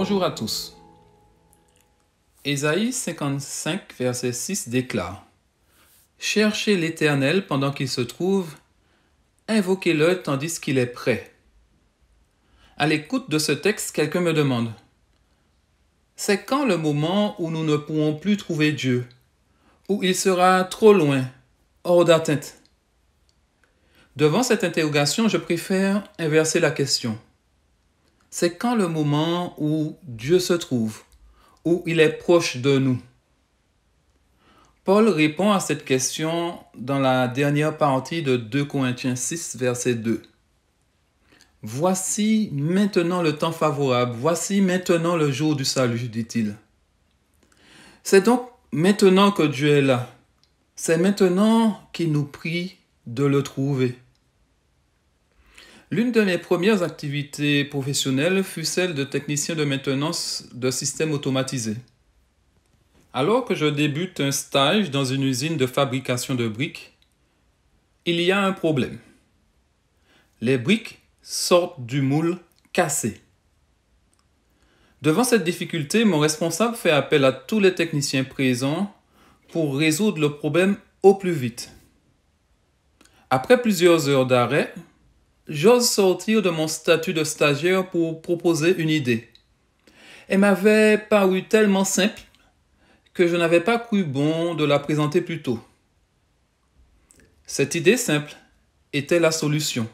Bonjour à tous. Ésaïe 55, verset 6 déclare Cherchez l'Éternel pendant qu'il se trouve, invoquez-le tandis qu'il est prêt. À l'écoute de ce texte, quelqu'un me demande C'est quand le moment où nous ne pourrons plus trouver Dieu, où il sera trop loin, hors d'atteinte? Devant cette interrogation, je préfère inverser la question. C'est quand le moment où Dieu se trouve, où il est proche de nous. Paul répond à cette question dans la dernière partie de 2 Corinthiens 6, verset 2. Voici maintenant le temps favorable, voici maintenant le jour du salut, dit-il. C'est donc maintenant que Dieu est là. C'est maintenant qu'il nous prie de le trouver. L'une de mes premières activités professionnelles fut celle de technicien de maintenance de systèmes automatisés. Alors que je débute un stage dans une usine de fabrication de briques, il y a un problème. Les briques sortent du moule cassé. Devant cette difficulté, mon responsable fait appel à tous les techniciens présents pour résoudre le problème au plus vite. Après plusieurs heures d'arrêt, j'ose sortir de mon statut de stagiaire pour proposer une idée. Elle m'avait paru tellement simple que je n'avais pas cru bon de la présenter plus tôt. Cette idée simple était la solution.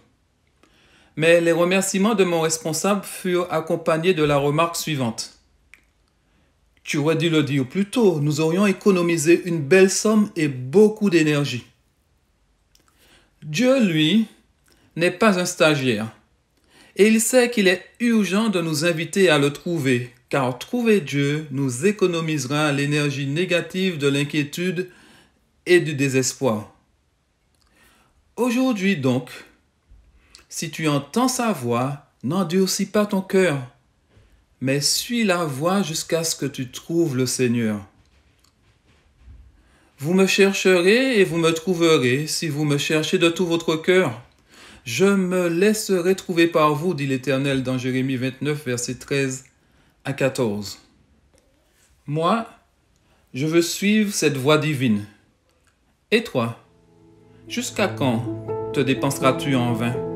Mais les remerciements de mon responsable furent accompagnés de la remarque suivante. Tu aurais dû le dire plus tôt, nous aurions économisé une belle somme et beaucoup d'énergie. Dieu, lui, n'est pas un stagiaire. Et il sait qu'il est urgent de nous inviter à le trouver, car trouver Dieu nous économisera l'énergie négative de l'inquiétude et du désespoir. Aujourd'hui donc, si tu entends sa voix, n'endurcis pas ton cœur, mais suis la voix jusqu'à ce que tu trouves le Seigneur. Vous me chercherez et vous me trouverez si vous me cherchez de tout votre cœur. Je me laisserai trouver par vous, dit l'Éternel dans Jérémie 29, verset 13 à 14. Moi, je veux suivre cette voie divine. Et toi, jusqu'à quand te dépenseras-tu en vain?